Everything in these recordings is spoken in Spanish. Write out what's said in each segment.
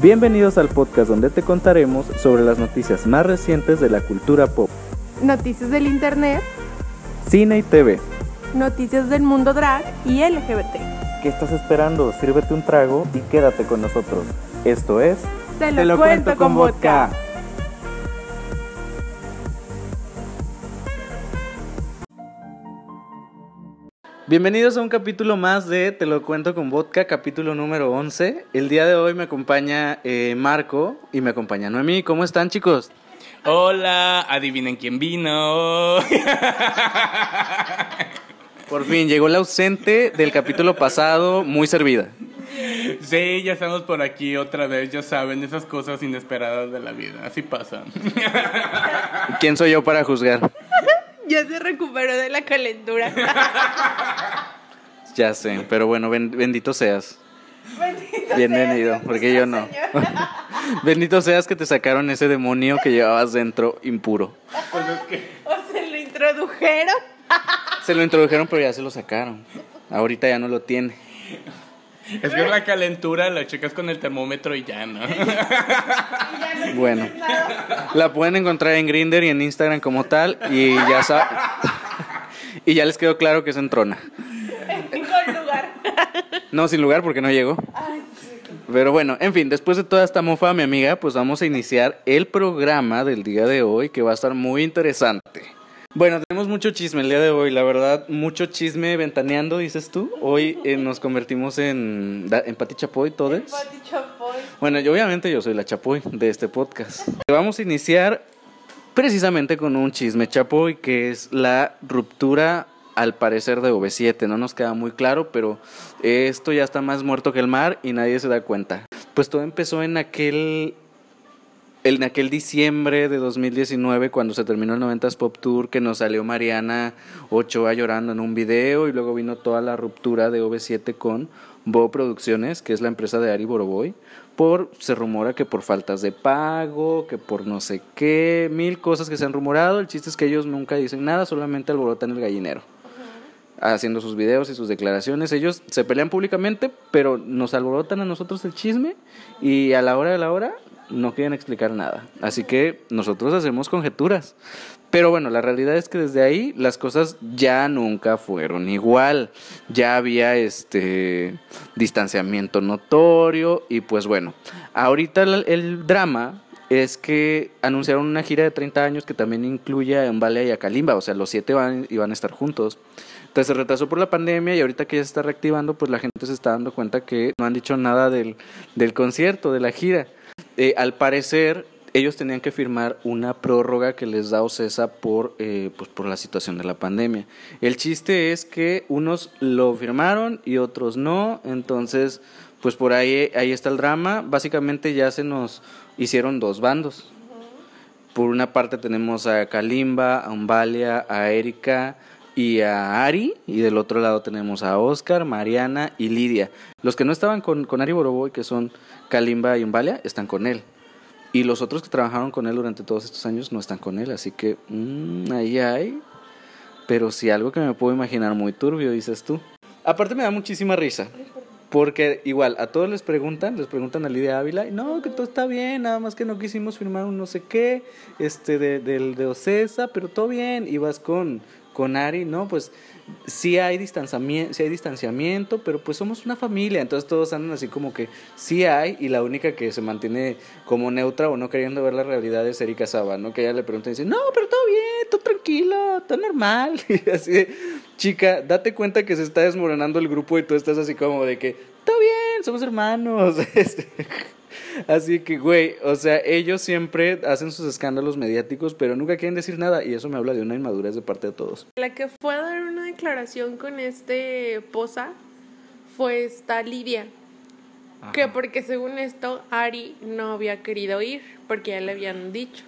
Bienvenidos al podcast donde te contaremos sobre las noticias más recientes de la cultura pop, Noticias del Internet, cine y TV. noticias del mundo drag y LGBT. ¿Qué estás esperando? Sírvete un trago y quédate con nosotros. Esto es... Te lo, cuento, con vodka. Bienvenidos a un capítulo más de Te lo cuento con vodka, capítulo número 11. El día de hoy me acompaña eh, Marco y me acompaña Noemí. ¿Cómo están chicos? Hola, adivinen quién vino. Por fin llegó la ausente del capítulo pasado, muy servida. Sí, ya estamos por aquí otra vez, ya saben, esas cosas inesperadas de la vida, así pasan. ¿Quién soy yo para juzgar? Ya se recuperó de la calentura. Ya sé, pero bueno, ben- bendito seas. Bendito Bienvenido, porque yo no. Bendito seas que te sacaron ese demonio que llevabas dentro impuro. Pues O se lo introdujeron. Se lo introdujeron, pero ya se lo sacaron. Ahorita ya no lo tiene. Es que la calentura la checas con el termómetro y ya, ¿no? Bueno. La pueden encontrar en Grinder y en Instagram como tal y ya sa- y ya les quedó claro que es en Trona. Con lugar. No, sin lugar porque no llegó. Pero bueno, en fin, después de toda esta mofa, mi amiga, pues vamos a iniciar el programa del día de hoy que va a estar muy interesante. Bueno, tenemos mucho chisme el día de hoy, la verdad, mucho chisme ventaneando, dices tú. Hoy eh, nos convertimos en, en Pati Chapoy, todos. Pati Chapoy. Bueno, yo obviamente yo soy la Chapoy de este podcast. Vamos a iniciar precisamente con un chisme Chapoy, que es la ruptura al parecer de OV7. No nos queda muy claro, pero esto ya está más muerto que el mar y nadie se da cuenta. Pues todo empezó en aquel en aquel diciembre de 2019 cuando se terminó el 90s Pop Tour que nos salió Mariana Ochoa llorando en un video y luego vino toda la ruptura de OV7 con Bo Producciones, que es la empresa de Ari Boroboy, por se rumora que por faltas de pago, que por no sé qué, mil cosas que se han rumorado, el chiste es que ellos nunca dicen nada, solamente alborotan el gallinero haciendo sus videos y sus declaraciones. Ellos se pelean públicamente, pero nos alborotan a nosotros el chisme y a la hora de la hora no quieren explicar nada. Así que nosotros hacemos conjeturas. Pero bueno, la realidad es que desde ahí las cosas ya nunca fueron igual. Ya había este distanciamiento notorio y pues bueno, ahorita el, drama es que anunciaron una gira de 30 años que también incluye a Embalia y a Kalimba, o sea, los siete van, iban a estar juntos. Entonces se retrasó por la pandemia y ahorita que ya se está reactivando, pues la gente se está dando cuenta que no han dicho nada del, del concierto, de la gira. Eh, al parecer, ellos tenían que firmar una prórroga que les da OCESA por, eh, pues por la situación de la pandemia. El chiste es que unos lo firmaron y otros no, entonces, pues por ahí, ahí está el drama. Básicamente ya se nos hicieron dos bandos. Por una parte tenemos a Kalimba, a Umbalia, a Erika y a Ari, y del otro lado tenemos a Oscar, Mariana y Lidia. Los que no estaban con, con Ari Boroboy, que son Kalimba y Umbalia, están con él. Y los otros que trabajaron con él durante todos estos años no están con él, así que mm, ahí hay. Pero sí algo que me puedo imaginar muy turbio, dices tú. Aparte me da muchísima risa. Porque igual, a todos les preguntan, les preguntan a Lidia Ávila, no, que todo está bien, nada más que no quisimos firmar un no sé qué, este, de, del de Ocesa, pero todo bien, y vas con, con Ari, no, pues sí hay distanciamiento, sí hay distanciamiento, pero pues somos una familia, entonces todos andan así como que sí hay, y la única que se mantiene como neutra o no queriendo ver la realidad es Erika Saba, ¿no? Que ella le pregunta y dice, no, pero todo bien, todo tranquilo, todo normal, y así chica, date cuenta que se está desmoronando el grupo y tú estás así como de que, todo bien, somos hermanos, Este, Así que, güey, o sea, ellos siempre hacen sus escándalos mediáticos, pero nunca quieren decir nada, y eso me habla de una inmadurez de parte de todos. La que fue a dar una declaración con este Poza fue esta Lidia. Que porque según esto, Ari no había querido ir, porque ya le habían dicho.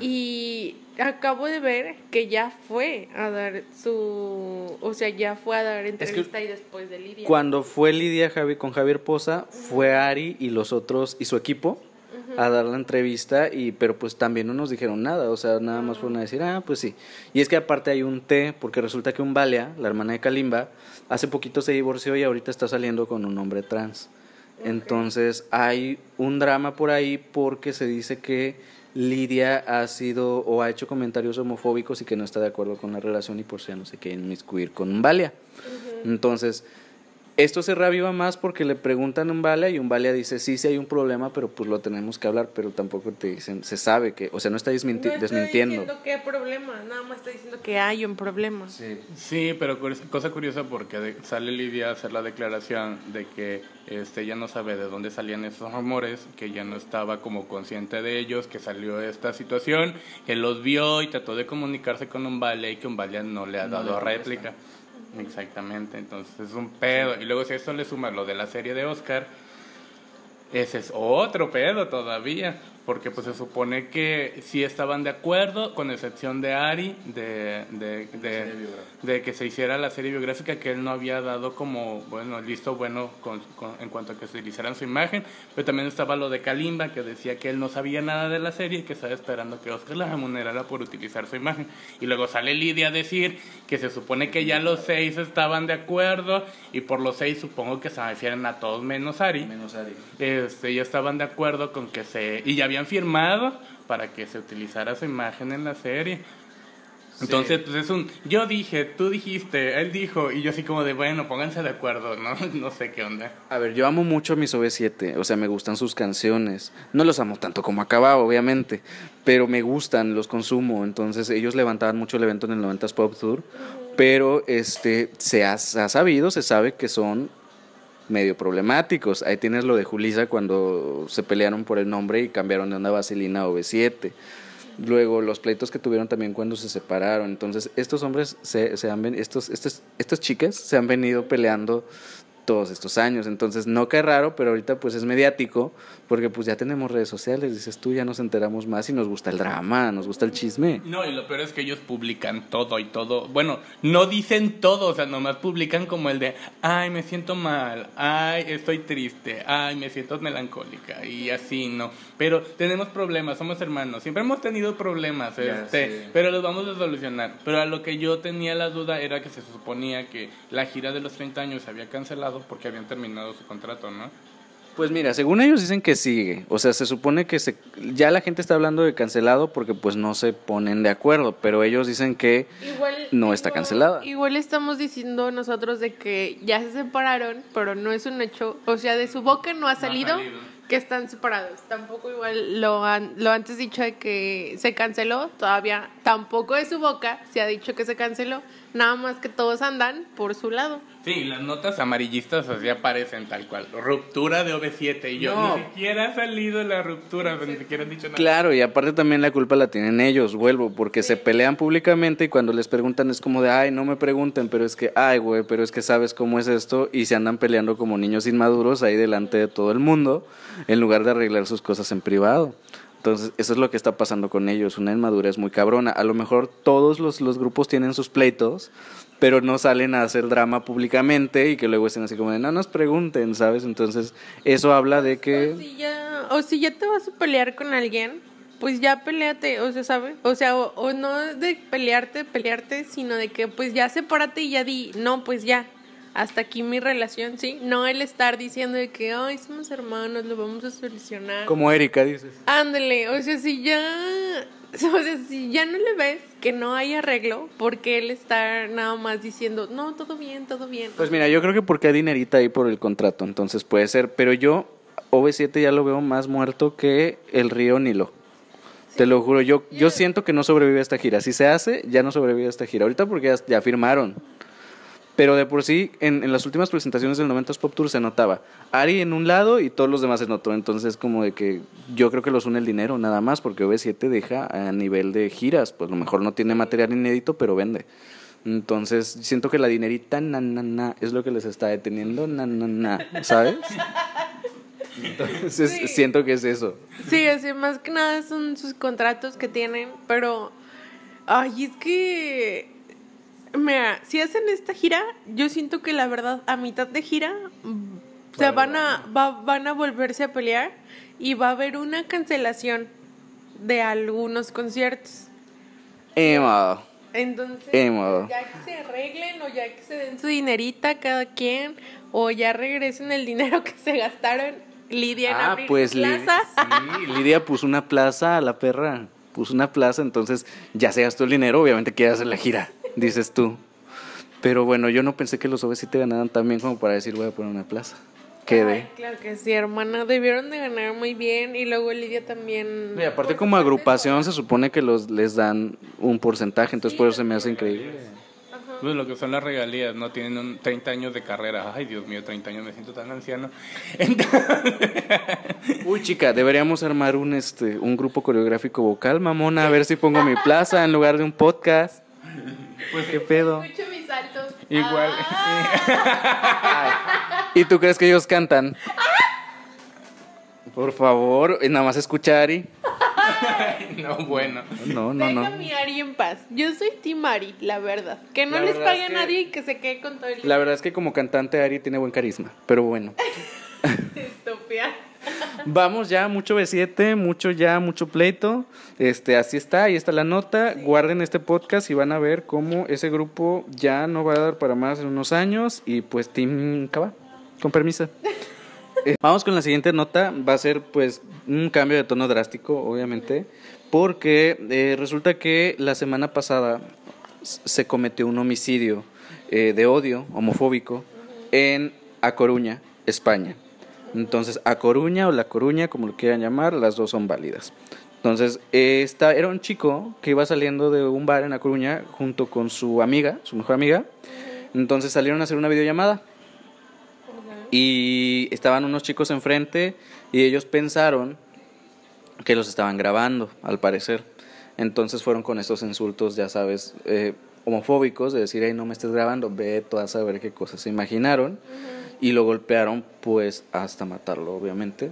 Y acabo de ver que ya fue a dar su. O sea, ya fue a dar entrevista y después de Lidia. Cuando fue Lidia Javi con Javier Poza, fue Ari y los otros y su equipo a dar la entrevista y pero pues también no nos dijeron nada, o sea, nada más fueron a decir, "Ah, pues sí." Y es que aparte hay un té porque resulta que un Valia, la hermana de Kalimba, hace poquito se divorció y ahorita está saliendo con un hombre trans. Entonces hay un drama por ahí porque se dice que Lidia ha sido o ha hecho comentarios homofóbicos y que no está de acuerdo con la relación y por si no se quiere inmiscuir con Valia. Entonces, esto se reaviva más porque le preguntan a Umbalia y Umbalia dice, sí, sí hay un problema, pero pues lo tenemos que hablar, pero tampoco te dicen, se sabe que, o sea, no está desminti- no estoy desmintiendo. diciendo que hay problema, nada más está diciendo que hay un problema. Sí. Sí, pero cosa curiosa porque de- sale Lidia a hacer la declaración de que este, ella no sabe de dónde salían esos rumores, que ella no estaba como consciente de ellos, que salió esta situación, que los vio y trató de comunicarse con Umbalia y que Umbalia no le ha No le dado contesta. Exactamente, entonces es un pedo. Y luego si a eso le suma lo de la serie de Oscar, ese es otro pedo todavía, porque pues se supone que sí estaban de acuerdo, con excepción de Ari, de, de, de, de que se hiciera la serie biográfica, que él no había dado como, bueno, listo, bueno, con, con- en cuanto a que se utilizaran su imagen, pero también estaba lo de Kalimba, que decía que él no sabía nada de la serie y que estaba esperando que Oscar la remunerara por utilizar su imagen. Y luego sale Lidia a decir que se supone que ya los seis estaban de acuerdo, y por los seis supongo que se refieren a todos menos Ari Menos Ari. este, ya estaban de acuerdo con que se... Y ya habían firmado para que se utilizara su imagen en la serie. Entonces, pues es un... Yo dije, tú dijiste, él dijo, y yo así como de, bueno, pónganse de acuerdo, ¿no? No sé qué onda. A ver, yo amo mucho a mis OV7, o sea, me gustan sus canciones. No los amo tanto como Acabado, obviamente, pero me gustan, los consumo. Entonces, ellos levantaban mucho el evento en el 90s Pop Tour, pero este se ha, se ha sabido, se sabe que son medio problemáticos. Ahí tienes lo de Julisa cuando se pelearon por el nombre y cambiaron de una vaselina a OV7. Luego los pleitos que tuvieron también cuando se separaron. Entonces, estos hombres se, se han estos, estos, estas chicas se han venido peleando todos estos años. Entonces, no cae raro, pero ahorita pues es mediático, porque pues ya tenemos redes sociales, dices tú, ya nos enteramos más y nos gusta el drama, nos gusta el chisme. No, y lo peor es que ellos publican todo y todo. Bueno, no dicen todo, o sea, nomás publican como el de, ay, me siento mal, ay, estoy triste, ay, me siento melancólica y así, ¿no? Pero tenemos problemas, somos hermanos, siempre hemos tenido problemas, Ya este, pero los vamos a solucionar. Pero a lo que yo tenía la duda era que se suponía que la gira de los 30 años se había cancelado porque habían terminado su contrato, ¿no? Pues mira, según ellos dicen que sigue, o sea, se supone que se, ya la gente está hablando de cancelado porque pues no se ponen de acuerdo, pero ellos dicen que Igual, No está igual- cancelada. Igual estamos diciendo nosotros de que ya se separaron, pero no es un hecho. O sea, de su boca no ha salido, salido. que están separados. Tampoco igual lo, han, lo antes dicho de que se canceló, todavía tampoco de su boca se ha dicho que se canceló. Nada más que todos andan por su lado. Sí, las notas amarillistas así aparecen tal cual. Ruptura de OV7 y yo No. ni siquiera ha salido la ruptura, ni siquiera han dicho nada. Claro, y aparte también la culpa la tienen ellos, vuelvo, porque se pelean públicamente y cuando les preguntan es como de, ay, no me pregunten, pero es que, ay, güey, pero es que sabes cómo es esto y se andan peleando como niños inmaduros ahí delante de todo el mundo en lugar de arreglar sus cosas en privado. Entonces, eso es lo que está pasando con ellos, una inmadurez muy cabrona. A lo mejor todos los, los grupos tienen sus pleitos, pero no salen a hacer drama públicamente y que luego estén así como de, no nos pregunten, ¿sabes? Entonces, eso habla de O que... si, ya, o si ya te vas a pelear con alguien, pues ya peleate, o sea, ¿sabes? O sea, o, o no de pelearte, pelearte, sino de que pues ya sepárate y ya di, no, pues ya, hasta aquí mi relación, ¿sí? No el estar diciendo de que, ay, somos hermanos, lo vamos a solucionar. Como Erika dices. Ándale, o sea, si ya, o sea, si ya no le ves que no hay arreglo, porque él está nada más diciendo, no, todo bien, todo bien. Pues mira, yo creo que porque hay dinerita ahí por el contrato, entonces puede ser, pero yo OV7 ya lo veo más muerto que el río Nilo. Te lo juro, yo, yo siento que no sobrevive a esta gira. Si se hace, ya no sobrevive a esta gira. Ahorita porque ya, ya firmaron. Pero de por sí, en, en las últimas presentaciones del 90s Pop Tour se notaba Ari en un lado y todos los demás en otro. Entonces, como de que yo creo que los une el dinero nada más, porque OV7 deja a nivel de giras. Pues a lo mejor no tiene material inédito, pero vende. Entonces, siento que la dinerita, na, na, na, es lo que les está deteniendo, na, na, na, ¿sabes? Entonces, Sí. siento que es eso. Sí, así más que nada son sus contratos que tienen, pero ay, es que mira, si hacen esta gira, yo siento que la verdad a mitad de gira mm, se van a va- van a volverse a pelear y va a haber una cancelación de algunos conciertos. Emma. Entonces, Emo. ya que se arreglen o ya que se den su dinerita cada quien, o ya regresen el dinero que se gastaron Lidia en Ah, abrir pues Li- plaza. sí, Lidia puso una plaza a la perra. Puso una plaza, entonces ya se gastó el dinero, obviamente quiere hacer la gira, dices tú. Pero bueno, yo no pensé que los OV7 ganaran tan bien como para decir voy a poner una plaza. Quedé. Ay, claro que sí, hermana. Debieron de ganar muy bien. Y luego Lidia también. Y aparte como agrupación se supone que los les dan un porcentaje, entonces por eso se me hace increíble. Pues lo que son las regalías, ¿no? Tienen un 30 años de carrera. Ay, Dios mío, 30 años, me siento tan anciano. Uy, chica, deberíamos armar un este un grupo coreográfico vocal, mamona, a ver si pongo mi plaza en lugar de un podcast. Pues qué pedo. Escucho mis saltos. Igual. Ah, ¿Y tú crees que ellos cantan? Por favor, nada más escuchar Ari. no, bueno. No, no, Deja no. mi Ari en paz. Yo soy Team Ari, la verdad. Que no La les pague es a que- nadie y que se quede con todo el La verdad es que como cantante Ari tiene buen carisma, pero bueno. estúpida. Vamos ya, mucho B7, mucho ya, mucho pleito. Este, así está, ahí está la nota. Guarden este podcast y van a ver cómo ese grupo ya no va a dar para más en unos años. Y pues Team Cava, con permiso. Eh, Vamos con la siguiente nota. Va a ser pues un cambio de tono drástico, obviamente. Porque eh, resulta que la semana pasada se cometió un homicidio eh, de odio homofóbico en A Coruña, España. Entonces, A Coruña o La Coruña, como lo quieran llamar, las dos son válidas. Entonces, esta era un chico que iba saliendo de un bar en A Coruña junto con su amiga, su mejor amiga. Entonces salieron a hacer una videollamada y estaban unos chicos enfrente y ellos pensaron que los estaban grabando, al parecer. Entonces fueron con estos insultos, ya sabes, eh, homofóbicos, de decir, hey, no me estés grabando, ve a saber qué cosas se imaginaron. Y lo golpearon, pues, hasta matarlo, obviamente.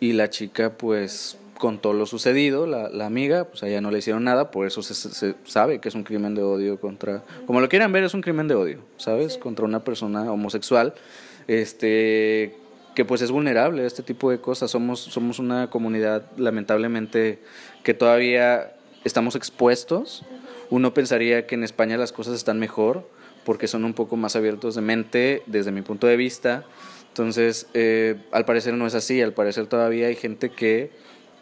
Y la chica, pues, contó lo sucedido, la, la amiga, pues a ella no le hicieron nada, por eso se, se- sabe que es un crimen de odio contra, como lo quieran ver, es un crimen de odio, ¿sabes? Contra una persona homosexual, este, que pues es vulnerable a este tipo de cosas. Somos, somos una comunidad, lamentablemente, que todavía estamos expuestos. Uno pensaría que en España las cosas están mejor, porque son un poco más abiertos de mente, desde mi punto de vista. Entonces, eh, al parecer no es así, al parecer todavía hay gente que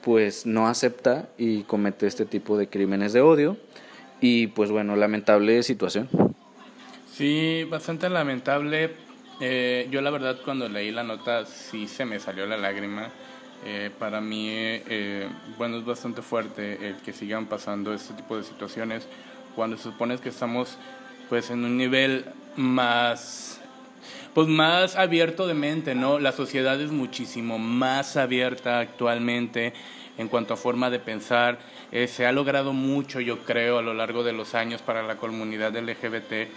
pues no acepta y comete este tipo de crímenes de odio y pues bueno, lamentable situación. Sí, bastante lamentable. Eh, yo la verdad cuando leí la nota sí se me salió la lágrima. Eh, para mí, eh, bueno, es bastante fuerte el que sigan pasando este tipo de situaciones cuando se supone que estamos pues en un nivel más pues más abierto de mente, ¿no? La sociedad es muchísimo más abierta actualmente en cuanto a forma de pensar. Eh, se ha logrado mucho, yo creo, a lo largo de los años para la comunidad LGBT.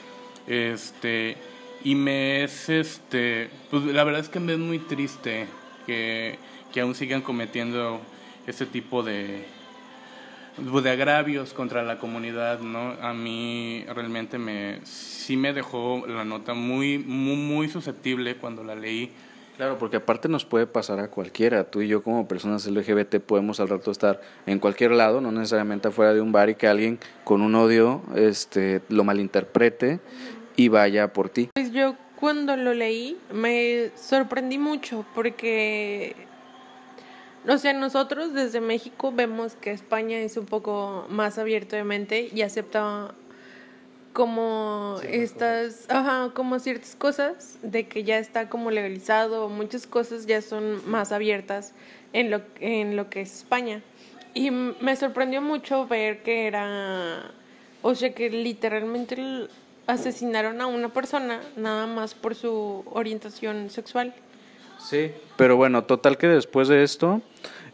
Este, y me es, este, pues la verdad es que me es muy triste que, que aún sigan cometiendo este tipo de, de agravios contra la comunidad, ¿no? A mí realmente me sí me dejó la nota muy muy muy susceptible cuando la leí. Claro, porque aparte nos puede pasar a cualquiera. Tú y yo como personas LGBT podemos al rato estar en cualquier lado, no necesariamente afuera de un bar y que alguien con un odio este, lo malinterprete y vaya por ti. Pues yo cuando lo leí me sorprendí mucho porque, o sea, nosotros desde México vemos que España es un poco más abierto de mente y acepta como estas, ajá, como ciertas cosas de que ya está como legalizado, muchas cosas ya son más abiertas en lo, en lo que es España. Y me sorprendió mucho ver que era, o sea, que literalmente asesinaron a una persona nada más por su orientación sexual. Sí. Pero bueno, total que después de esto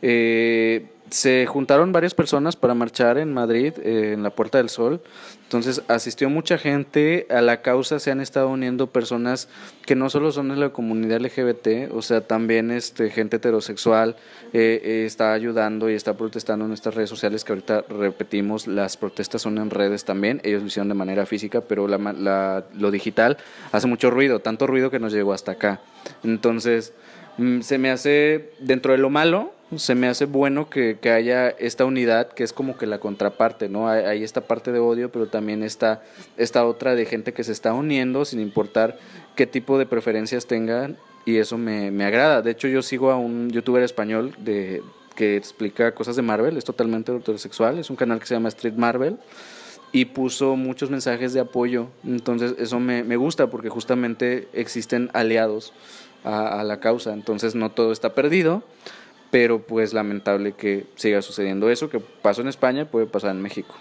eh, se juntaron varias personas para marchar en Madrid, eh, en la Puerta del Sol. Entonces asistió mucha gente, a la causa se han estado uniendo personas que no solo son de la comunidad LGBT, o sea, también este, gente heterosexual eh, eh, está ayudando y está protestando en nuestras redes sociales, que ahorita repetimos, las protestas son en redes también, ellos lo hicieron de manera física, pero la, la- lo digital hace mucho ruido, tanto ruido que nos llegó hasta acá. Entonces, mm, se me hace, dentro de lo malo, se me hace bueno que, que, haya esta unidad que es como que la contraparte, ¿no? Hay, esta parte de odio, pero también está esta otra de gente que se está uniendo sin importar qué tipo de preferencias tengan y eso me, me agrada. De hecho, yo sigo a un youtuber español de, que explica cosas de Marvel, es totalmente heterosexual, es un canal que se llama Street Marvel y puso muchos mensajes de apoyo. Entonces eso me, me gusta porque justamente existen aliados a, la causa. Entonces no todo está perdido, pero pues lamentable que siga sucediendo eso, que pasó en España, puede pasar en México.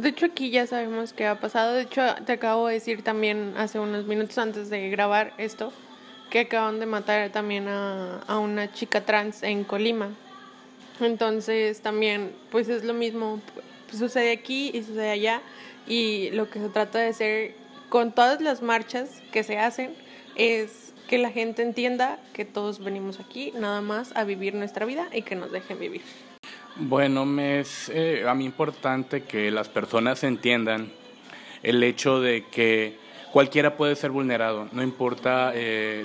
De hecho aquí ya sabemos qué ha pasado. De hecho te acabo de decir también hace unos minutos antes de grabar esto que acaban de matar también a, a una chica trans en Colima. Entonces también pues es lo mismo, pues, sucede aquí y sucede allá y lo que se trata de hacer con todas las marchas que se hacen es que la gente entienda que todos venimos aquí nada más a vivir nuestra vida y que nos dejen vivir. Bueno, me es eh, a mí importante que las personas entiendan el hecho de que cualquiera puede ser vulnerado, no importa eh,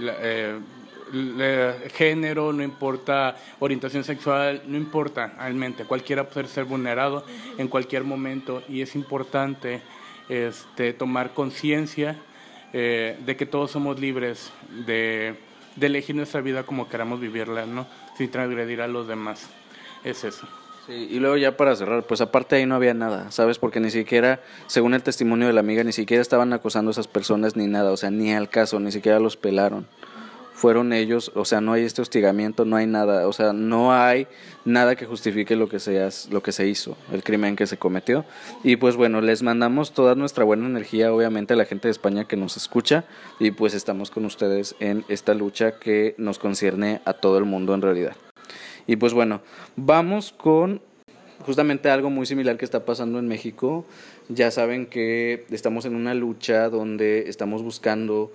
eh, género, no importa orientación sexual, no importa realmente, cualquiera puede ser vulnerado en cualquier momento y es importante este, tomar conciencia eh, de que todos somos libres de, de, elegir nuestra vida como queramos vivirla, ¿no? sin transgredir a los demás. Es eso. Sí, y luego ya para cerrar, pues aparte ahí no había nada, ¿sabes? Porque ni siquiera, según el testimonio de la amiga, ni siquiera estaban acosando a esas personas ni nada, o sea, ni al caso, ni siquiera los pelaron fueron ellos, o sea, no hay este hostigamiento, no hay nada, o sea, no hay nada que justifique lo que lo que se hizo, el crimen que se cometió. Y pues bueno, les mandamos toda nuestra buena energía, obviamente, a la gente de España que nos escucha y pues estamos con ustedes en esta lucha que nos concierne a todo el mundo en realidad. Y pues bueno, vamos con justamente algo muy similar que está pasando en México. Ya saben que estamos en una lucha donde estamos buscando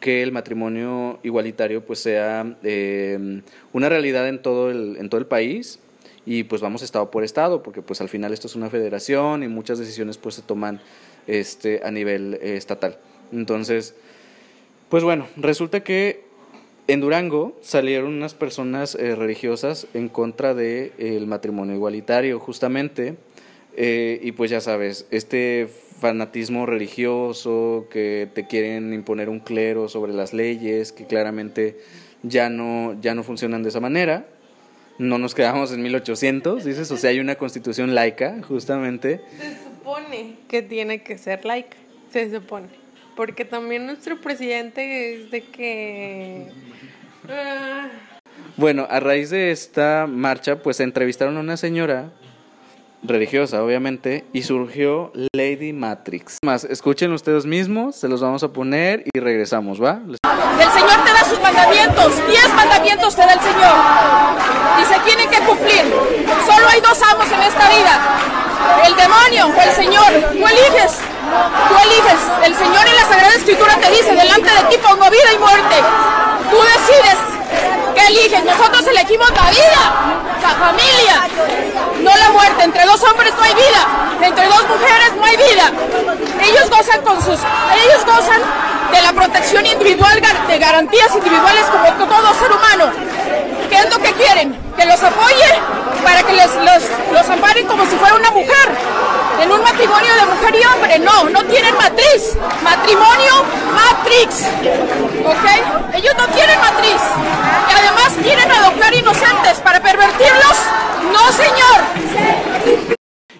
que el matrimonio igualitario pues sea eh, una realidad en todo el, en todo el país y pues vamos estado por estado porque pues al final esto es una federación y muchas decisiones pues se toman este a nivel eh, estatal. Entonces, pues bueno, resulta que en Durango salieron unas personas eh, religiosas en contra del de, el matrimonio igualitario, justamente, eh, y pues ya sabes, este fanatismo religioso que te quieren imponer un clero sobre las leyes, que claramente ya no, ya no funcionan de esa manera. No nos quedamos en 1800, dices, o sea, hay una constitución laica, justamente. Se supone que tiene que ser laica, se supone. Porque también nuestro presidente es de que bueno, a raíz de esta marcha, pues entrevistaron a una señora religiosa, obviamente, y surgió Lady Matrix. Más, escuchen ustedes mismos, se los vamos a poner y regresamos, ¿va? El Señor te da sus mandamientos, diez mandamientos te da el Señor, y se tienen que cumplir. Solo hay dos amos en esta vida, el demonio o el Señor. Tú eliges, tú eliges. El Señor en la Sagrada Escritura te dice, delante de ti pongo vida y muerte. Tú decides qué eliges. Nosotros elegimos la vida, la familia, no la muerte. Entre dos hombres no hay vida, entre dos mujeres no hay vida. Ellos gozan con sus, ellos gozan de la protección individual, de garantías individuales como todo ser humano. ¿Qué es lo que quieren? Que los apoye para que les, los, los amparen como si fuera una mujer. En un matrimonio de mujer y hombre, no, no tienen matriz. Matrimonio, matrix. ¿Ok? Ellos no tienen matriz. Y además quieren adoptar inocentes para pervertirlos. No, señor.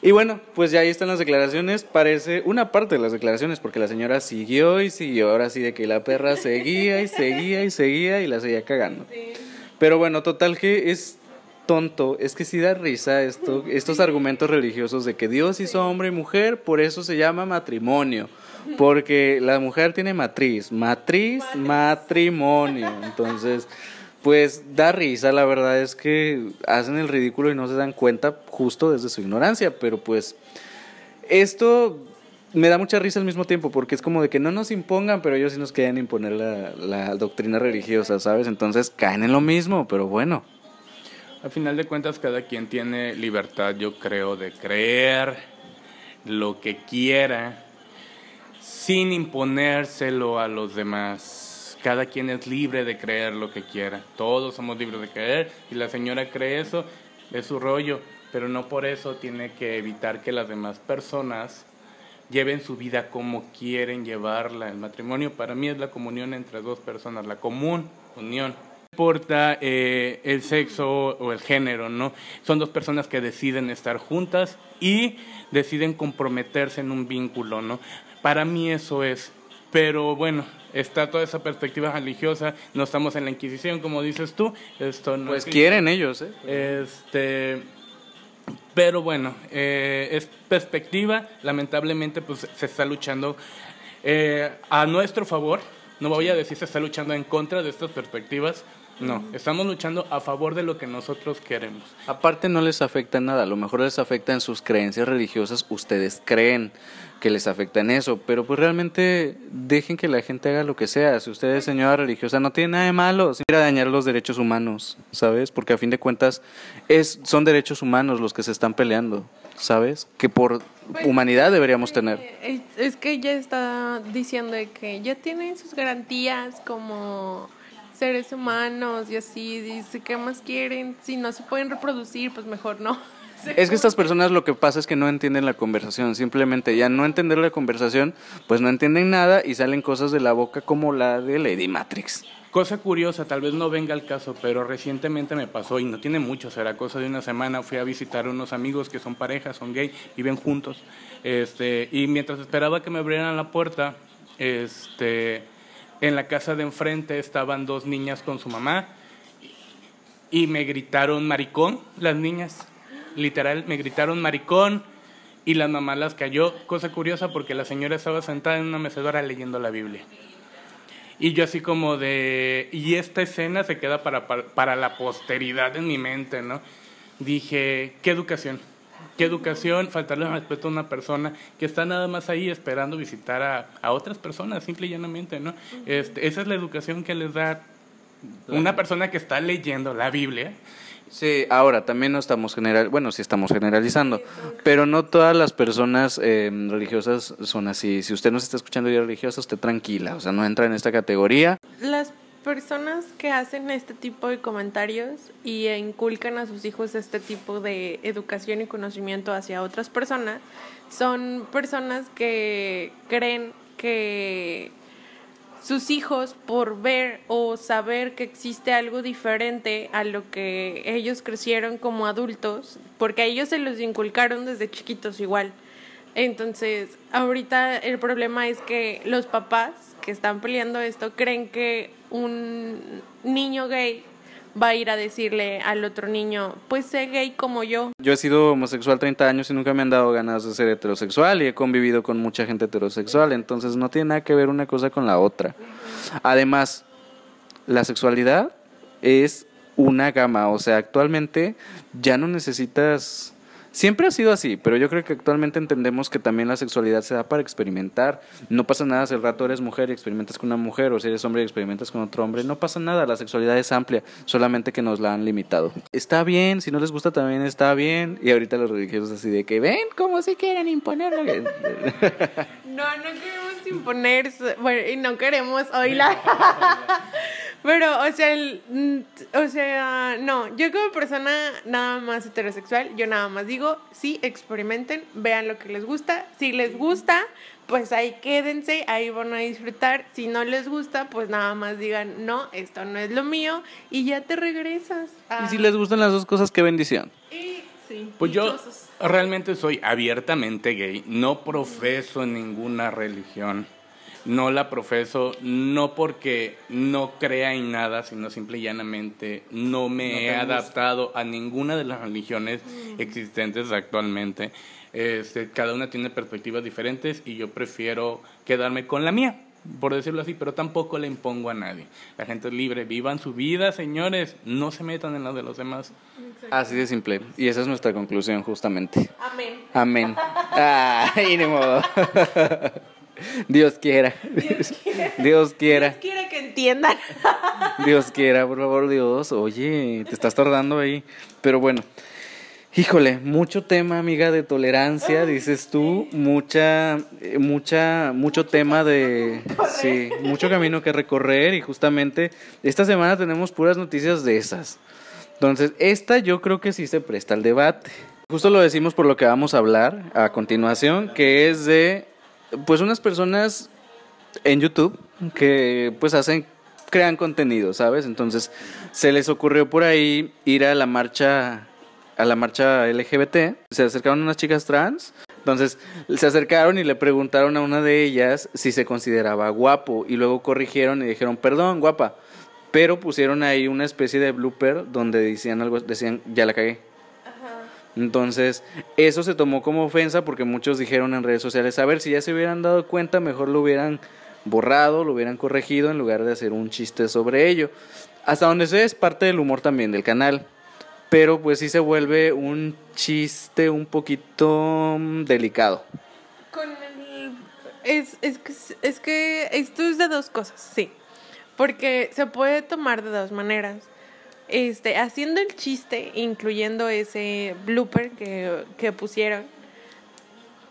Y bueno, pues ya ahí están las declaraciones. Parece una parte de las declaraciones, porque la señora siguió y siguió. Ahora sí, de que la perra seguía y seguía y seguía y la seguía cagando. Pero bueno, total que es tonto, es que sí da risa esto, estos argumentos religiosos de que Dios hizo hombre y mujer, por eso se llama matrimonio, porque la mujer tiene matriz, matriz, matrimonio. Entonces, pues da risa, la verdad es que hacen el ridículo y no se dan cuenta justo desde su ignorancia, pero pues esto me da mucha risa al mismo tiempo porque es como de que no nos impongan, pero ellos sí nos quieren imponer la, la doctrina religiosa, ¿sabes? Entonces caen en lo mismo, pero bueno. Al final de cuentas, cada quien tiene libertad, yo creo, de creer lo que quiera sin imponérselo a los demás. cada quien es libre de creer lo que quiera. Todos somos libres de creer. Y la señora cree eso, es su rollo. Pero no por eso tiene que evitar que las demás personas lleven su vida como quieren llevarla. El matrimonio para mí es la comunión entre dos personas, la común unión. No importa eh, el sexo o el género, ¿no? Son dos personas que deciden estar juntas y deciden comprometerse en un vínculo, ¿no? Para mí eso es. Pero bueno, está toda esa perspectiva religiosa, no estamos en la Inquisición, como dices tú. Esto no Pues es- quieren ellos, ¿eh? Este, pero bueno, eh, es perspectiva, lamentablemente pues se está luchando eh, a nuestro favor, no voy a decir se está luchando en contra de estas perspectivas, no, estamos luchando a favor de lo que nosotros queremos. Aparte no les afecta nada, a lo mejor les afecta en sus creencias religiosas, ustedes creen que les afecta en eso, pero pues realmente dejen que la gente haga lo que sea, si usted es señora religiosa no tiene nada de malo, sin ir a dañar los derechos humanos, ¿sabes? Porque a fin de cuentas es, son derechos humanos los que se están peleando, ¿sabes? Que por humanidad deberíamos tener. Es, es que ella está diciendo que ya tienen sus garantías como seres humanos y así, dice, ¿qué más quieren? Si no se pueden reproducir, pues mejor no. Es que estas personas lo que pasa es que no entienden la conversación, simplemente ya no entender la conversación, pues no entienden nada y salen cosas de la boca como la de Lady Matrix. Cosa curiosa, tal vez no venga al caso, pero recientemente me pasó y no tiene mucho, será cosa de una semana, fui a visitar a unos amigos que son parejas, son gay, viven juntos, este, y mientras esperaba que me abrieran la puerta, este, en la casa de enfrente estaban dos niñas con su mamá y me gritaron maricón las niñas, literal, me gritaron maricón y la mamá las cayó, cosa curiosa porque la señora estaba sentada en una mecedora leyendo la Biblia. Y yo así como de... Y esta escena se queda para, para, para la posteridad en mi mente, ¿no? Dije, ¿qué educación? ¿Qué educación? Faltarle el respeto a una persona que está nada más ahí esperando visitar a, a otras personas, simple y llanamente, ¿no? Este, esa es la educación que les da una persona que está leyendo la Biblia. Sí, ahora también no estamos general, bueno, sí estamos generalizando, pero no todas las personas eh, religiosas son así. Si usted no se está escuchando y es religiosa, usted tranquila, o sea, no entra en esta categoría. Las personas que hacen este tipo de comentarios y inculcan a sus hijos este tipo de educación y conocimiento hacia otras personas son personas que creen que sus hijos por ver o saber que existe algo diferente a lo que ellos crecieron como adultos, porque a ellos se los inculcaron desde chiquitos igual. Entonces, ahorita el problema es que los papás que están peleando esto creen que un niño gay va a ir a decirle al otro niño, pues sé gay como yo. Yo he sido homosexual 30 años y nunca me han dado ganas de ser heterosexual y he convivido con mucha gente heterosexual, entonces no tiene nada que ver una cosa con la otra. Además, la sexualidad es una gama, o sea, actualmente ya no necesitas... Siempre ha sido así, pero yo creo que actualmente entendemos que también la sexualidad se da para experimentar. No pasa nada si el rato eres mujer y experimentas con una mujer, o si eres hombre y experimentas con otro hombre. No pasa nada, la sexualidad es amplia, solamente que nos la han limitado. Está bien, si no les gusta también está bien. Y ahorita los religiosos así de que ven como si quieren imponerlo. No, no queremos imponer, bueno, y no queremos oírla. Pero, o sea, el- mm, o sea, no, yo como persona nada más heterosexual, yo nada más digo, sí, experimenten, vean lo que les gusta. Si les gusta, pues ahí quédense, ahí van a disfrutar. Si no les gusta, pues nada más digan, no, esto no es lo mío, y ya te regresas. a- y si les gustan las dos cosas, qué bendición. Y- sí, Pues yo realmente soy abiertamente gay, no profeso ninguna religión, no la profeso no porque no crea en nada, sino simple y llanamente no me he adaptado a ninguna de las religiones existentes actualmente. Este, cada una tiene perspectivas diferentes y yo prefiero quedarme con la mía, por decirlo así, pero tampoco le impongo a nadie. La gente es libre, vivan su vida, señores, no se metan en la de los demás. Así de simple. Y esa es nuestra conclusión, justamente. Amén. Amén. Ay, ni modo. Dios quiera. Dios quiera. Dios quiera que entiendan. Dios quiera, por favor, Dios. Oye, te estás tardando ahí. Pero bueno, Híjole, mucho tema, amiga, de tolerancia, dices tú, mucha, eh, mucha, mucho tema de, sí, mucho camino que recorrer y justamente esta semana tenemos puras noticias de esas. Entonces, esta yo creo que sí se presta al debate. Justo lo decimos por lo que vamos a hablar a continuación, que es de, pues, unas personas en YouTube que, pues, hacen, crean contenido, ¿sabes? Entonces, se les ocurrió por ahí ir a la marcha a la marcha LGBT, se acercaron unas chicas trans, entonces se acercaron y le preguntaron a una de ellas si se consideraba guapo y luego corrigieron y dijeron, perdón, guapa, pero pusieron ahí una especie de blooper donde decían algo, decían, ya la cagué. Entonces, eso se tomó como ofensa porque muchos dijeron en redes sociales, a ver, si ya se hubieran dado cuenta, mejor lo hubieran borrado, lo hubieran corregido en lugar de hacer un chiste sobre ello. Hasta donde sé es parte del humor también del canal pero pues sí se vuelve un chiste un poquito mm, delicado. Con el... Es, es, es que esto es de dos cosas, sí. Porque se puede tomar de dos maneras. Este, haciendo el chiste, incluyendo ese blooper que, que pusieron.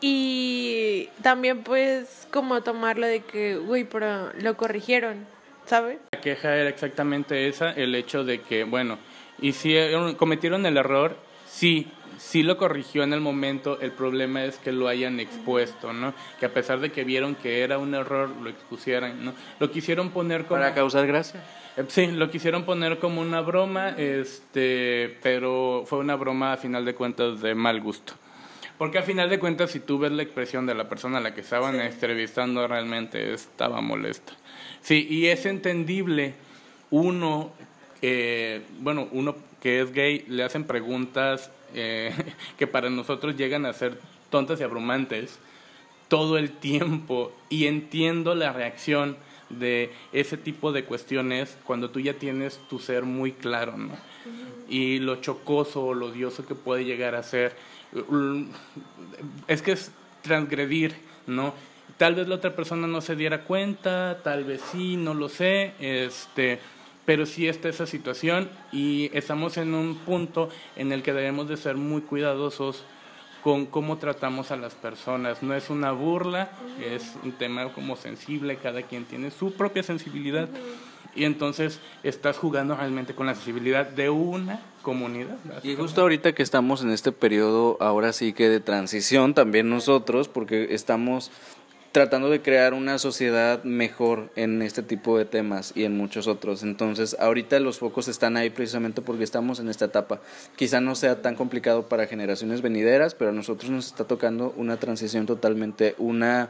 Y también pues como tomarlo de que, uy, pero lo corrigieron, ¿sabes? La queja era exactamente esa, el hecho de que, bueno, y si cometieron el error, sí, sí lo corrigió en el momento, el problema es que lo hayan expuesto, ¿no? Que a pesar de que vieron que era un error, lo expusieran, ¿no? Lo quisieron poner como... Para causar gracia. Sí, lo quisieron poner como una broma, este, pero fue una broma a final de cuentas de mal gusto. Porque a final de cuentas, si tú ves la expresión de la persona a la que estaban entrevistando, realmente estaba molesta. Sí, y es entendible uno eh, bueno, uno que es gay, le hacen preguntas eh, que para nosotros llegan a ser tontas y abrumantes todo el tiempo y entiendo la reacción de ese tipo de cuestiones cuando tú ya tienes tu ser muy claro, ¿no? Y lo chocoso o lo odioso que puede llegar a ser, es que es transgredir, ¿no? Tal vez la otra persona no se diera cuenta, tal vez sí, no lo sé, este, pero sí está esa situación y estamos en un punto en el que debemos de ser muy cuidadosos con cómo tratamos a las personas. No es una burla, es un tema como sensible, cada quien tiene su propia sensibilidad y entonces estás jugando realmente con la sensibilidad de una comunidad. Y justo ahorita que estamos en este periodo, ahora sí que de transición, también nosotros, porque estamos tratando de crear una sociedad mejor en este tipo de temas y en muchos otros. Entonces, ahorita los focos están ahí precisamente porque estamos en esta etapa. Quizá no sea tan complicado para generaciones venideras, pero a nosotros nos está tocando una transición totalmente, una,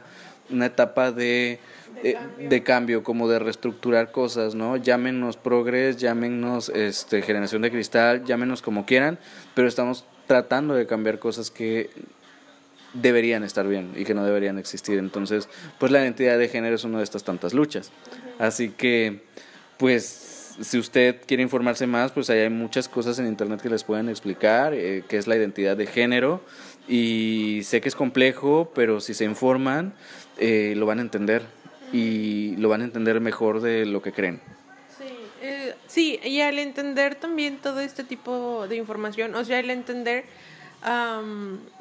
una etapa de, de, eh, cambio. de cambio. como de reestructurar cosas, ¿no? Llámenos progres, llámenos este, generación de cristal, llámenos como quieran, pero estamos tratando de cambiar cosas que deberían estar bien y que no deberían existir. Entonces, pues la identidad de género es una de estas tantas luchas. Así que, pues, si usted quiere informarse más, pues ahí hay muchas cosas en Internet que les pueden explicar, eh, qué es la identidad de género. Y sé que es complejo, pero si se informan, eh, lo van a entender y lo van a entender mejor de lo que creen. Sí, eh, y al entender también todo este tipo de información, o sea, al entender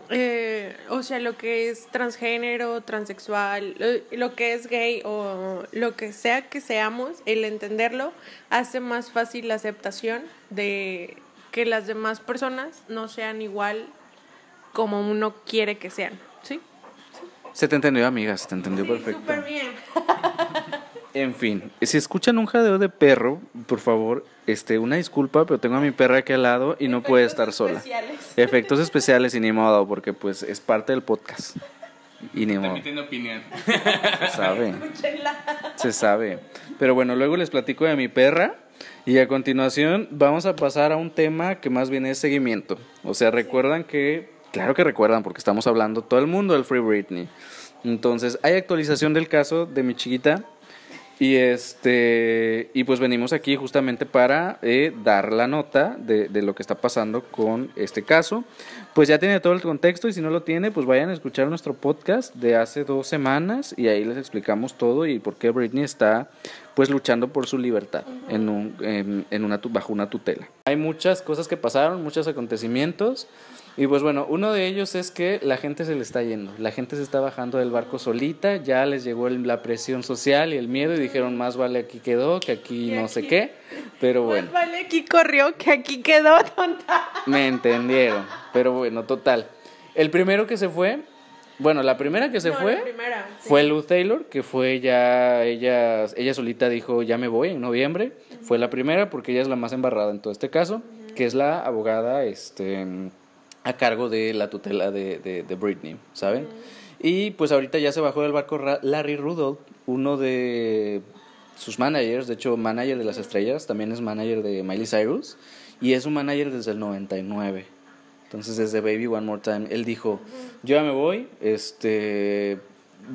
eh, o sea, lo que es transgénero, transexual, lo, que es gay o lo que sea que seamos, el entenderlo hace más fácil la aceptación de que las demás personas no sean igual como uno quiere que sean, ¿sí? Se te entendió, amiga, se te entendió perfecto. Súper bien. En fin, si escuchan un jadeo de perro, por favor, este, una disculpa, pero tengo a mi perra aquí al lado y no puede estar sola. Especiales. Efectos especiales y ni modo, porque pues es parte del podcast. Y ni modo. Opinión. Se sabe. Se sabe. Pero bueno, luego les platico de mi perra y a continuación vamos a pasar a un tema que más bien es seguimiento. O sea, recuerdan que, claro que recuerdan porque estamos hablando todo el mundo del Free Britney. Entonces, hay actualización del caso de mi chiquita y este y pues venimos aquí justamente para eh, dar la nota de, de, lo que está pasando con este caso. Pues ya tiene todo el contexto y si no lo tiene, pues vayan a escuchar nuestro podcast de hace dos semanas y ahí les explicamos todo y por qué Britney está pues luchando por su libertad en un, en, en una, bajo una tutela. Hay muchas cosas que pasaron, muchos acontecimientos. Y pues bueno, uno de ellos es que la gente se le está yendo, la gente se está bajando del barco solita, ya les llegó el- la presión social y el miedo y dijeron más vale aquí quedó que aquí Que no sé qué, pero bueno. Más vale aquí corrió que aquí quedó tonta. Me entendieron. Pero bueno, total. El primero que se fue, bueno, la primera que se No, fue la primera, sí. fue Lou Taylor, que fue ya, ella, ella solita dijo, ya me voy en noviembre. Fue la primera porque ella es la más embarrada en todo este caso, que es la abogada este, a cargo de la tutela de, de, Britney, ¿saben? Y pues ahorita ya se bajó del barco Larry Rudolph, uno de sus managers, de hecho manager de las estrellas, también es manager de Miley Cyrus y es un manager desde el 99. Entonces desde Baby One More Time, él dijo, yo ya me voy, este,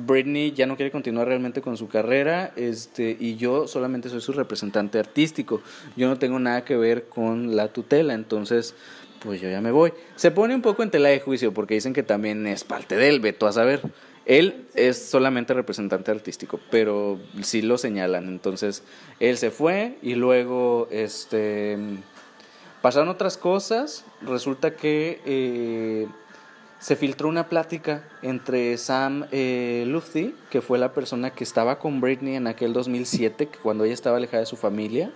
Britney ya no quiere continuar realmente con su carrera, este, y yo solamente soy su representante artístico, yo no tengo nada que ver con la tutela, entonces pues yo ya me voy. Se pone un poco en tela de juicio porque dicen que también es parte de él, veto a saber. Él es solamente representante artístico, pero sí lo señalan. Entonces, él se fue y luego este pasaron otras cosas. Resulta que eh, se filtró una plática entre Sam eh, Lutfi, que fue la persona que estaba con Britney en aquel 2007, que cuando ella estaba alejada de su familia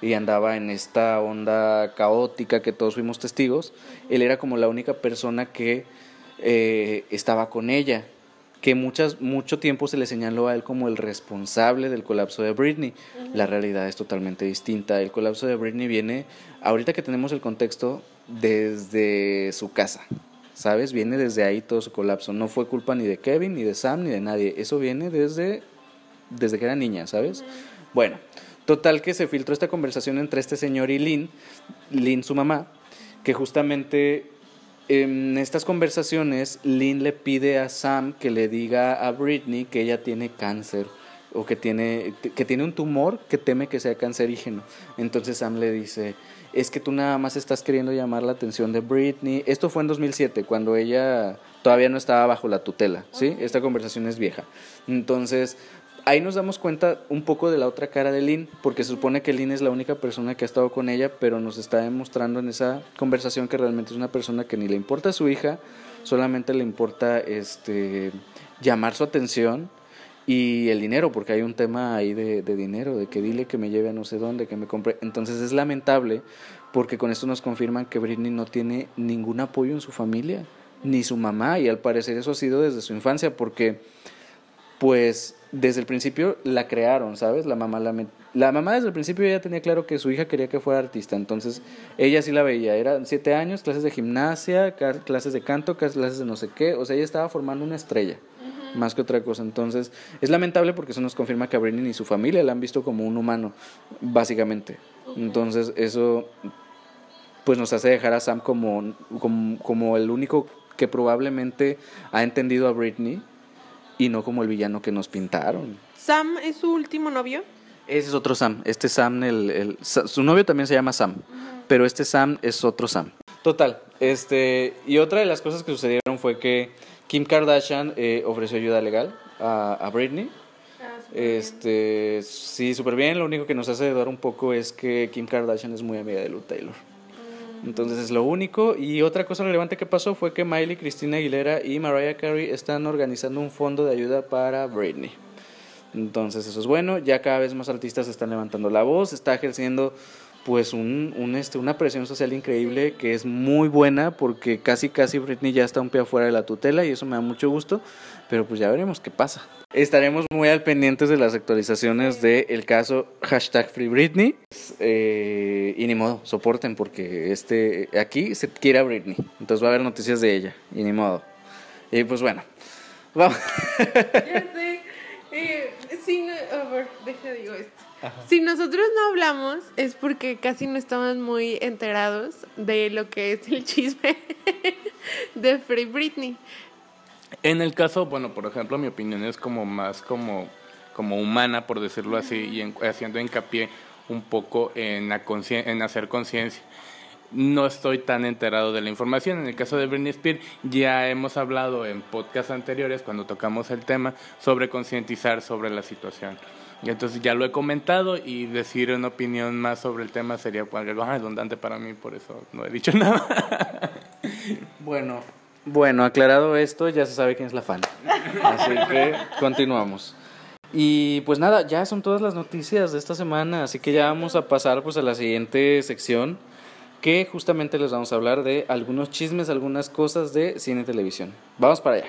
y andaba en esta onda caótica que todos fuimos testigos. Él era como la única persona que eh, estaba con ella, que muchas, mucho tiempo se le señaló a él como el responsable del colapso de Britney. La realidad es totalmente distinta. El colapso de Britney viene, ahorita que tenemos el contexto, desde su casa. ¿Sabes? Viene desde ahí todo su colapso. No fue culpa ni de Kevin, ni de Sam, ni de nadie. Eso viene desde, desde que era niña, ¿sabes? Bueno, total que se filtró esta conversación entre este señor y Lynn, Lynn su mamá, que justamente en estas conversaciones Lynn le pide a Sam que le diga a Britney que ella tiene cáncer o que tiene, que tiene un tumor que teme que sea cancerígeno. Entonces Sam le dice, es que tú nada más estás queriendo llamar la atención de Britney. Esto fue en 2007, cuando ella todavía no estaba bajo la tutela, ¿sí? Esta conversación es vieja. Entonces, ahí nos damos cuenta un poco de la otra cara de Lynn, porque se supone que Lynn es la única persona que ha estado con ella, pero nos está demostrando en esa conversación que realmente es una persona que ni le importa a su hija, solamente le importa este llamar su atención y el dinero, porque hay un tema ahí de, de dinero, de que dile que me lleve a no sé dónde, que me compre. Entonces es lamentable porque con esto nos confirman que Britney no tiene ningún apoyo en su familia, ni su mamá, y al parecer eso ha sido desde su infancia, porque pues desde el principio la crearon, ¿sabes? La mamá, la, la mamá desde el principio ya tenía claro que su hija quería que fuera artista, entonces ella sí la veía, eran siete años, clases de gimnasia, clases de canto, clases de no sé qué, o sea, ella estaba formando una estrella, más que otra cosa, entonces es lamentable porque eso nos confirma que a Britney ni su familia la han visto como un humano, básicamente, entonces eso pues nos hace dejar a Sam como, como, como el único que probablemente ha entendido a Britney y no como el villano que nos pintaron. Sam es su último novio. Ese es otro Sam. Este Sam, el, su novio también se llama Sam, pero este Sam es otro Sam. Total, este, y otra de las cosas que sucedieron fue que Kim Kardashian eh, ofreció ayuda legal a, a Britney. Este, sí, súper bien. Lo único que nos hace dudar un poco es que Kim Kardashian es muy amiga de Lou Taylor. Entonces es lo único. Y otra cosa relevante que pasó fue que Miley, Cristina Aguilera y Mariah Carey están organizando un fondo de ayuda para Britney. Entonces eso es bueno. Ya cada vez más artistas están levantando la voz. Está ejerciendo pues un, un, este, una presión social increíble que es muy buena porque casi casi Britney ya está un pie afuera de la tutela y eso me da mucho gusto. Pero pues ya veremos qué pasa. Estaremos muy al pendientes de las actualizaciones del caso hashtag Free Britney. Eh, y ni modo, soporten porque este aquí se quiere a Britney. Entonces va a haber noticias de ella. Y ni modo. Y pues bueno. Vamos. Ya sé. Eh, si no- a ver, deja digo. Si nosotros no hablamos es porque casi no estamos muy enterados de lo que es el chisme de Free Britney. En el caso, bueno, por ejemplo, mi opinión es como más como, como humana, por decirlo así, y en- haciendo hincapié un poco en, la conscien- en hacer conciencia. No estoy tan enterado de la información. En el caso de Britney Spears, ya hemos hablado en podcasts anteriores, cuando tocamos el tema, sobre concientizar sobre la situación. Y entonces ya lo he comentado y decir una opinión más sobre el tema sería algo redundante para mí, por eso no he dicho nada. Bueno, bueno, aclarado esto, ya se sabe quién es la fan. Así que continuamos. Y pues nada, ya son todas las noticias de esta semana, así que ya vamos a pasar pues a la siguiente sección que justamente les vamos a hablar de algunos chismes, algunas cosas de cine y televisión. Vamos para allá.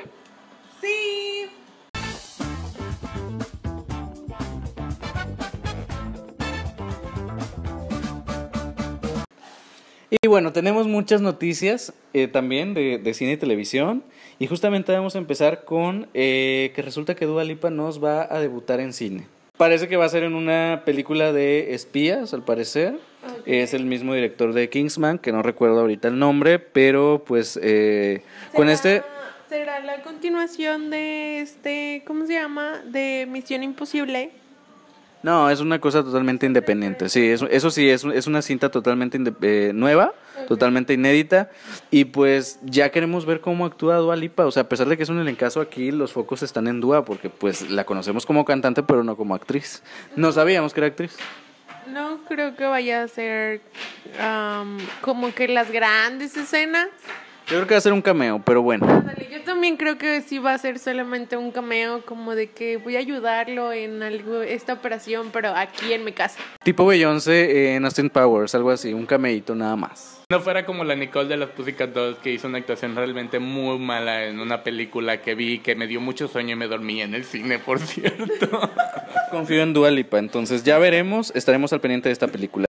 Y bueno, tenemos muchas noticias eh, también de, de, cine y televisión. Y justamente vamos a empezar con eh, que resulta que Dua Lipa nos va a debutar en cine. Parece que va a ser en una película de espías, al parecer. Okay. Es el mismo director de Kingsman, que no recuerdo ahorita el nombre, pero pues eh, con este... ¿Será la continuación de este, ¿cómo se llama? De Misión Imposible. No, es una cosa totalmente independiente. Sí, eso, eso sí, es, es una cinta totalmente eh, nueva, totalmente inédita. Y pues ya queremos ver cómo actúa Dua Lipa. O sea, a pesar de que es un elencazo aquí, los focos están en Dua, porque pues la conocemos como cantante, pero no como actriz. No sabíamos que era actriz. No creo que vaya a ser um, como que las grandes escenas. Yo creo que va a ser un cameo, pero bueno. Yo también creo que sí va a ser solamente un cameo, como de que voy a ayudarlo en algo, esta operación, pero aquí en mi casa. Tipo Beyoncé en Austin Powers, algo así, un cameíto nada más. No fuera como la Nicole de los Pussycat Dolls que hizo una actuación realmente muy mala en una película que vi que me dio mucho sueño y me dormí en el cine, por cierto. Confío en Dua Lipa, entonces ya veremos, estaremos al pendiente de esta película.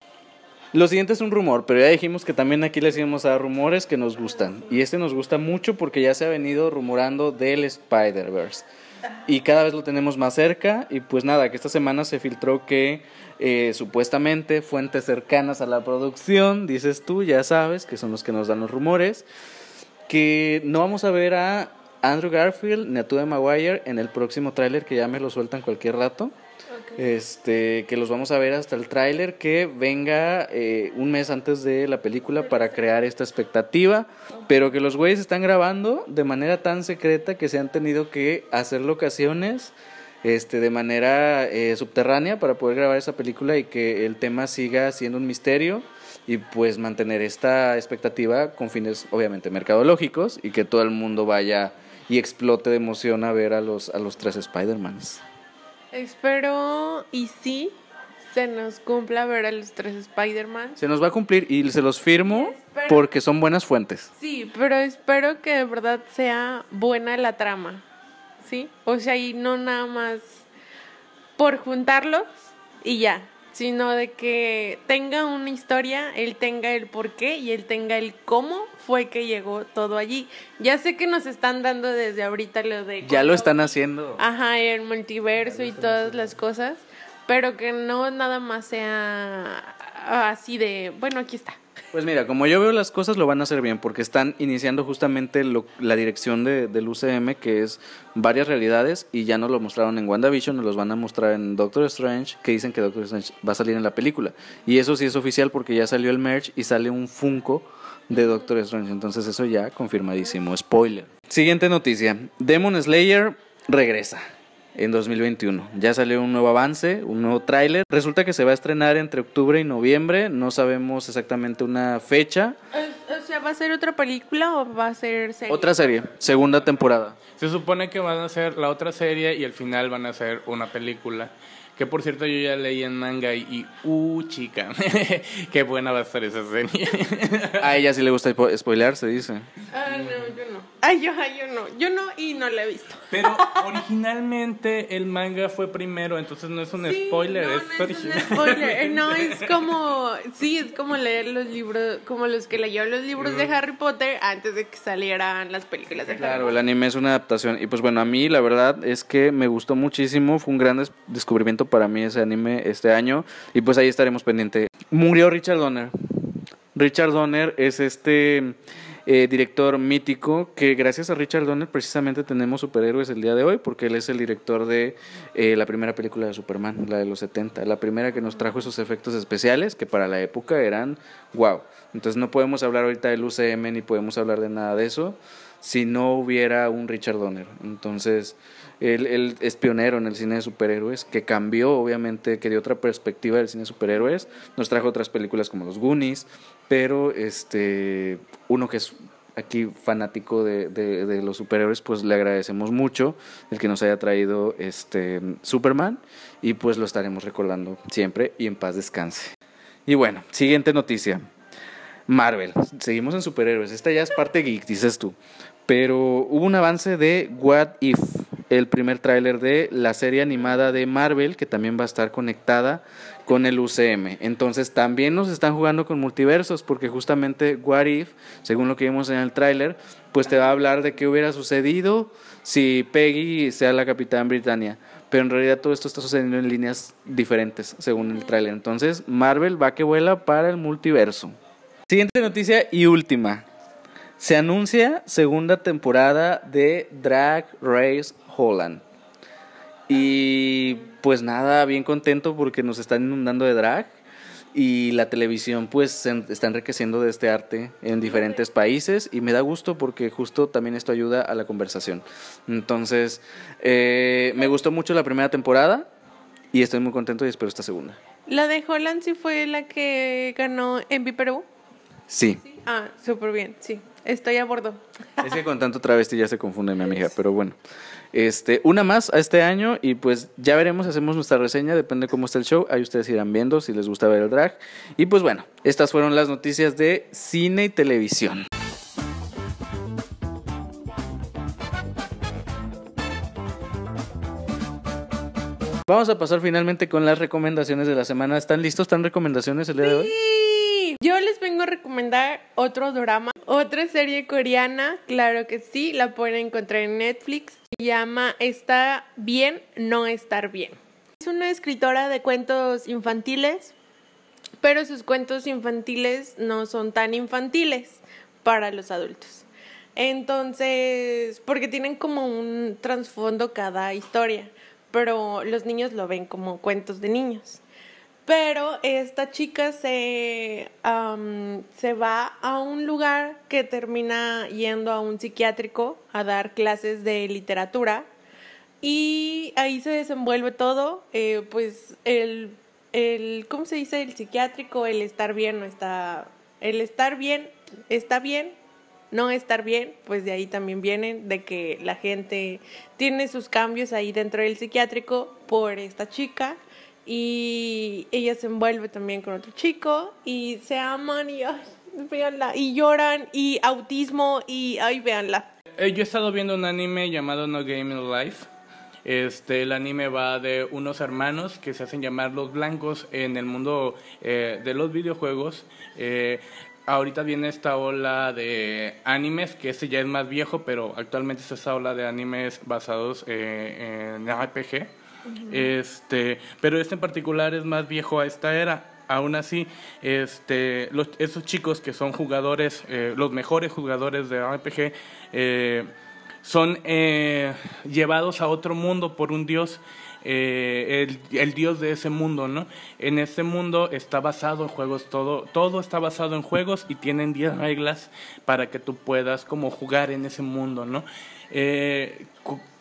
Lo siguiente es un rumor, pero ya dijimos que también aquí les íbamos a dar rumores que nos gustan. Y este nos gusta mucho porque ya se ha venido rumorando del Spider-Verse. Y cada vez lo tenemos más cerca. Y pues nada, que esta semana se filtró que eh, supuestamente fuentes cercanas a la producción, dices tú, ya sabes, que son los que nos dan los rumores, que no vamos a ver a Andrew Garfield ni a Tobey Maguire en el próximo tráiler que ya me lo sueltan cualquier rato. Este, que los vamos a ver hasta el tráiler que venga eh, un mes antes de la película para crear esta expectativa, pero que los güeyes están grabando de manera tan secreta que se han tenido que hacer locaciones este, de manera eh, subterránea para poder grabar esa película y que el tema siga siendo un misterio y pues mantener esta expectativa con fines obviamente mercadológicos y que todo el mundo vaya y explote de emoción a ver a los, a los tres Spider-Mans. Espero y sí se nos cumpla ver a los tres Spider-Man. Se nos va a cumplir y se los firmo espero, porque son buenas fuentes. Sí, pero espero que de verdad sea buena la trama. ¿Sí? O sea, y no nada más por juntarlos y ya, sino de que tenga una historia, él tenga el por qué y él tenga el cómo fue que llegó todo allí. Ya sé que nos están dando desde ahorita lo de... Ya lo están haciendo. Ajá, el multiverso y todas haciendo. las cosas, pero que no nada más sea así de, bueno, aquí está. Pues mira, como yo veo las cosas lo van a hacer bien porque están iniciando justamente lo, la dirección de, del UCM que es varias realidades y ya nos lo mostraron en WandaVision, nos los van a mostrar en Doctor Strange que dicen que Doctor Strange va a salir en la película. Y eso sí es oficial porque ya salió el merch y sale un Funko de Doctor Strange, entonces eso ya confirmadísimo, spoiler. Siguiente noticia, Demon Slayer regresa en 2021. Ya salió un nuevo avance, un nuevo tráiler. Resulta que se va a estrenar entre octubre y noviembre. No sabemos exactamente una fecha. O sea, ¿va a ser otra película o va a ser serie? Otra serie, segunda temporada. Se supone que van a ser la otra serie y al final van a ser una película. Que por cierto yo ya leí en manga y, y uh, chica, qué buena va a ser esa serie. a ella sí le gusta spoilear, se dice. Ah, no, yo no. Ay, yo, ay, yo no. Yo no y no la he visto. Pero originalmente el manga fue primero, entonces no es un sí, spoiler, no, es no es un spoiler. No, es como, sí, es como leer los libros, como los que leyó los libros de Harry Potter antes de que salieran las películas de Harry Claro, Potter. el anime es una adaptación. Y pues bueno, a mí la verdad es que me gustó muchísimo. Fue un gran des descubrimiento para mí ese anime este año. Y pues ahí estaremos pendiente. Murió Richard Donner. Richard Donner es este eh, director mítico que gracias a Richard Donner precisamente tenemos superhéroes el día de hoy porque él es el director de eh, la primera película de Superman, la de los 70, la primera que nos trajo esos efectos especiales que para la época eran wow. Entonces no podemos hablar ahorita del UCM ni podemos hablar de nada de eso si no hubiera un Richard Donner. Entonces, él, él, es pionero en el cine de superhéroes, que cambió, obviamente, que dio otra perspectiva del cine de superhéroes. Nos trajo otras películas como Los Goonies, pero este, uno que es aquí fanático de, de, de, los superhéroes, pues le agradecemos mucho el que nos haya traído este Superman y pues lo estaremos recordando siempre y en paz descanse. Y bueno, siguiente noticia. Marvel, seguimos en superhéroes, esta ya es parte geek, dices tú, pero hubo un avance de What If, el primer tráiler de la serie animada de Marvel que también va a estar conectada con el UCM. Entonces también nos están jugando con multiversos porque justamente What If, según lo que vimos en el tráiler, pues te va a hablar de qué hubiera sucedido si Peggy sea la Capitán Britannia. Pero en realidad todo esto está sucediendo en líneas diferentes según el tráiler. Entonces Marvel va que vuela para el multiverso. Siguiente noticia y última. Se anuncia segunda temporada de Drag Race Holland. Y pues nada, bien contento porque nos están inundando de drag y la televisión pues se está enriqueciendo de este arte en diferentes países y me da gusto porque justo también esto ayuda a la conversación. Entonces, eh, me gustó mucho la primera temporada y estoy muy contento y espero esta segunda. ¿La de Holland sí fue la que ganó en Perú? Sí. Ah, súper bien, sí. Estoy a bordo. Es que con tanto travesti ya se confunde mi amiga, pero bueno. Este, una más a este año y pues ya veremos, hacemos nuestra reseña, depende cómo está el show, ahí ustedes irán viendo si les gusta ver el drag. Y pues bueno, estas fueron las noticias de cine y televisión. Vamos a pasar finalmente con las recomendaciones de la semana. ¿Están listos? ¿Están recomendaciones el día de hoy? Sí. Yo les vengo a recomendar otro drama, otra serie coreana, claro que sí, la pueden encontrar en Netflix. Se llama Está bien, no estar bien. Es una escritora de cuentos infantiles, pero sus cuentos infantiles no son tan infantiles para los adultos. Entonces, porque tienen como un trasfondo cada historia, pero los niños lo ven como cuentos de niños. Pero esta chica se, se va a un lugar que termina yendo a un psiquiátrico a dar clases de literatura. Y ahí se desenvuelve todo, eh, pues el, el, ¿cómo se dice? El psiquiátrico, el estar bien, no está, el estar bien, está bien, no estar bien, pues de ahí también vienen de que la gente tiene sus cambios ahí dentro del psiquiátrico por esta chica y ella se envuelve también con otro chico y se aman y ay, véanla y lloran y autismo y ay, véanla. Eh, yo he estado viendo un anime llamado No Game in Life. Este, el anime va de unos hermanos que se hacen llamar los blancos en el mundo eh, de los videojuegos. Eh, ahorita viene esta ola de animes, que este ya es más viejo, pero actualmente es esta ola de animes basados en RPG. Este, pero este en particular es más viejo a esta era. Aún así, este, esos chicos que son jugadores, eh, los mejores jugadores de RPG, eh, son eh, llevados a otro mundo por un dios. Eh, el, el, dios de ese mundo, ¿no? En ese mundo está basado en juegos, todo, todo está basado en juegos y tienen 10 reglas para que tú puedas como jugar en ese mundo, ¿no?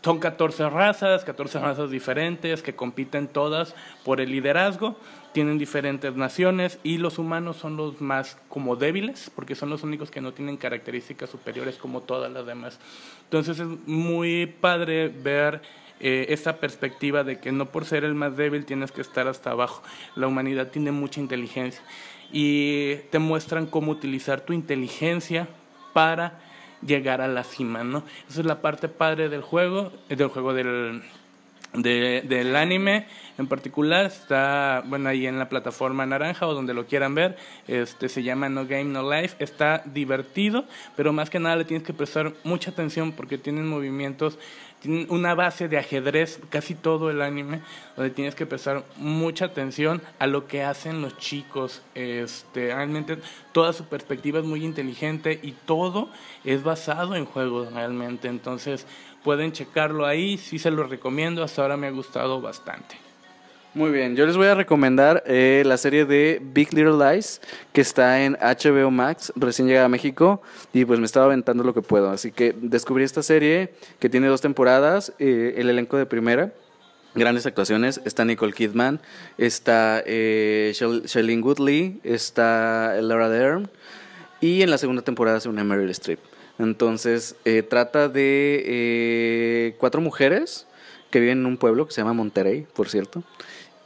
Son 14 razas, 14 razas diferentes que compiten todas por el liderazgo, tienen diferentes naciones y los humanos son los más como débiles porque son los únicos que no tienen características superiores como todas las demás. Entonces es muy padre ver eh, esa perspectiva de que no por ser el más débil tienes que estar hasta abajo. La humanidad tiene mucha inteligencia y te muestran cómo utilizar tu inteligencia para llegar a la cima, ¿no? Esa es la parte padre del juego, del juego del, de, del anime en particular está bueno ahí en la plataforma naranja o donde lo quieran ver este se llama No Game No Life. Está divertido pero más que nada le tienes que prestar mucha atención porque tienen movimientos tienen una base de ajedrez casi todo el anime donde tienes que prestar mucha atención a lo que hacen los chicos. Este realmente toda su perspectiva es muy inteligente y todo es basado en juegos realmente. Entonces pueden checarlo ahí, sí se lo recomiendo, hasta ahora me ha gustado bastante. Muy bien, yo les voy a recomendar eh, la serie de Big Little Lies que está en HBO Max, recién llegada a México y pues me estaba aventando lo que puedo. Así que descubrí esta serie que tiene dos temporadas, eh, el elenco de primera. Grandes actuaciones, está Nicole Kidman, está eh, Shailene Woodley, está Laura Dern y en la segunda temporada se une Meryl Streep. Entonces eh, trata de eh, cuatro mujeres que viven en un pueblo que se llama Monterrey, por cierto.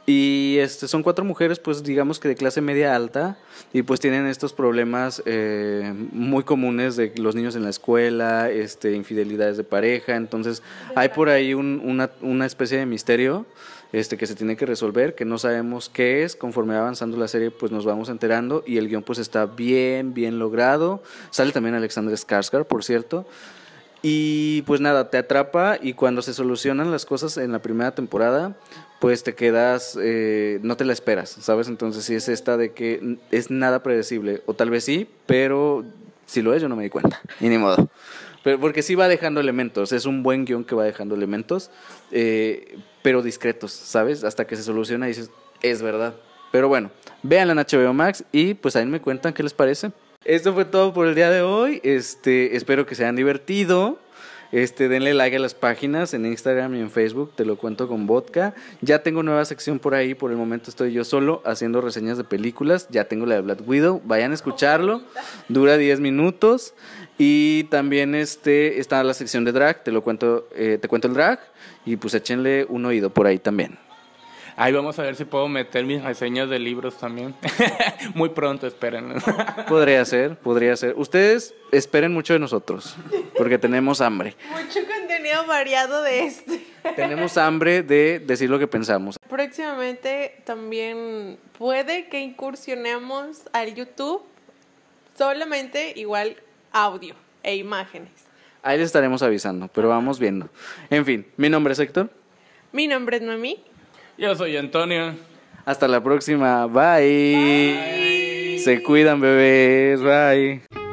Y este, son cuatro mujeres, pues digamos que de clase media alta, y pues tienen estos problemas eh, muy comunes de los niños en la escuela, este, infidelidades de pareja, entonces hay por ahí un- una, una especie de misterio este, que se tiene que resolver, que no sabemos qué es, conforme va avanzando la serie pues nos vamos enterando, y el guion pues está bien, bien logrado, sale también Alexander Skarsgård, por cierto, y pues nada, te atrapa y cuando se solucionan las cosas en la primera temporada, pues te quedas, eh, no te la esperas, ¿sabes? Entonces sí es esta de que es nada predecible, o tal vez sí, pero si lo es yo no me di cuenta, y ni modo. Pero porque sí va dejando elementos, es un buen guion que va dejando elementos, eh, pero discretos, ¿sabes? Hasta que se soluciona y dices, es verdad. Pero bueno, véanla en HBO Max y pues ahí me cuentan qué les parece. Esto fue todo por el día de hoy. Este, espero que se hayan divertido. Este, denle like a las páginas en Instagram y en Facebook, te lo cuento con vodka. Ya tengo nueva sección por ahí, por el momento estoy yo solo haciendo reseñas de películas. Ya tengo la de Black Widow, vayan a escucharlo. Dura 10 minutos. Y también este, está la sección de drag, te lo cuento, eh, te cuento el drag. Y pues échenle un oído por ahí también. Ahí vamos a ver si puedo meter mis reseñas de libros también. Muy pronto, esperen. Podría ser, podría ser. Ustedes esperen mucho de nosotros, porque tenemos hambre. Mucho contenido variado de este. Tenemos hambre de decir lo que pensamos. Próximamente también puede que incursionemos al YouTube solamente igual audio e imágenes. Ahí les estaremos avisando, pero vamos viendo. En fin, mi nombre es Héctor. Mi nombre es Mami. Yo soy Antonio. Hasta la próxima. Bye. Se cuidan, bebés. Bye.